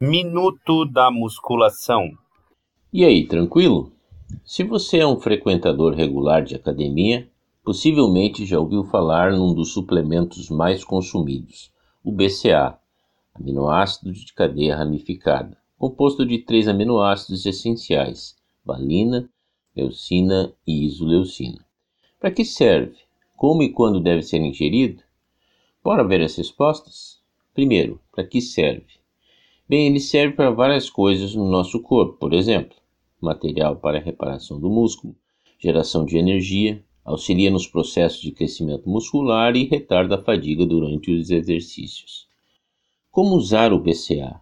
Minuto da musculação. E aí, tranquilo? Se você é um frequentador regular de academia, possivelmente já ouviu falar num dos suplementos mais consumidos, o BCA, aminoácido de cadeia ramificada, composto de três aminoácidos essenciais: valina, leucina e isoleucina. Para que serve? Como e quando deve ser ingerido? Bora ver as respostas? Primeiro, para que serve? Bem, ele serve para várias coisas no nosso corpo, por exemplo, material para reparação do músculo, geração de energia, auxilia nos processos de crescimento muscular e retarda a fadiga durante os exercícios. Como usar o BCA?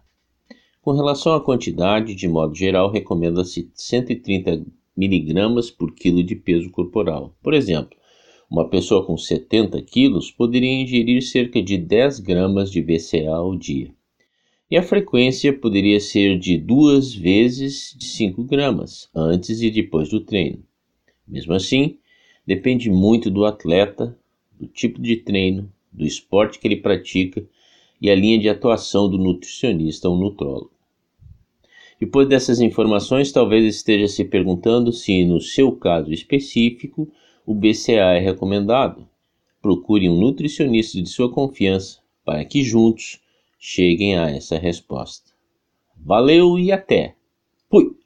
Com relação à quantidade, de modo geral, recomenda-se 130 mg por quilo de peso corporal. Por exemplo, uma pessoa com 70 quilos poderia ingerir cerca de 10 gramas de BCA ao dia. E a frequência poderia ser de duas vezes de 5 gramas, antes e depois do treino. Mesmo assim, depende muito do atleta, do tipo de treino, do esporte que ele pratica e a linha de atuação do nutricionista ou nutrólogo. Depois dessas informações, talvez esteja se perguntando se, no seu caso específico, o BCA é recomendado. Procure um nutricionista de sua confiança para que juntos cheguem a essa resposta. Valeu e até! Fui!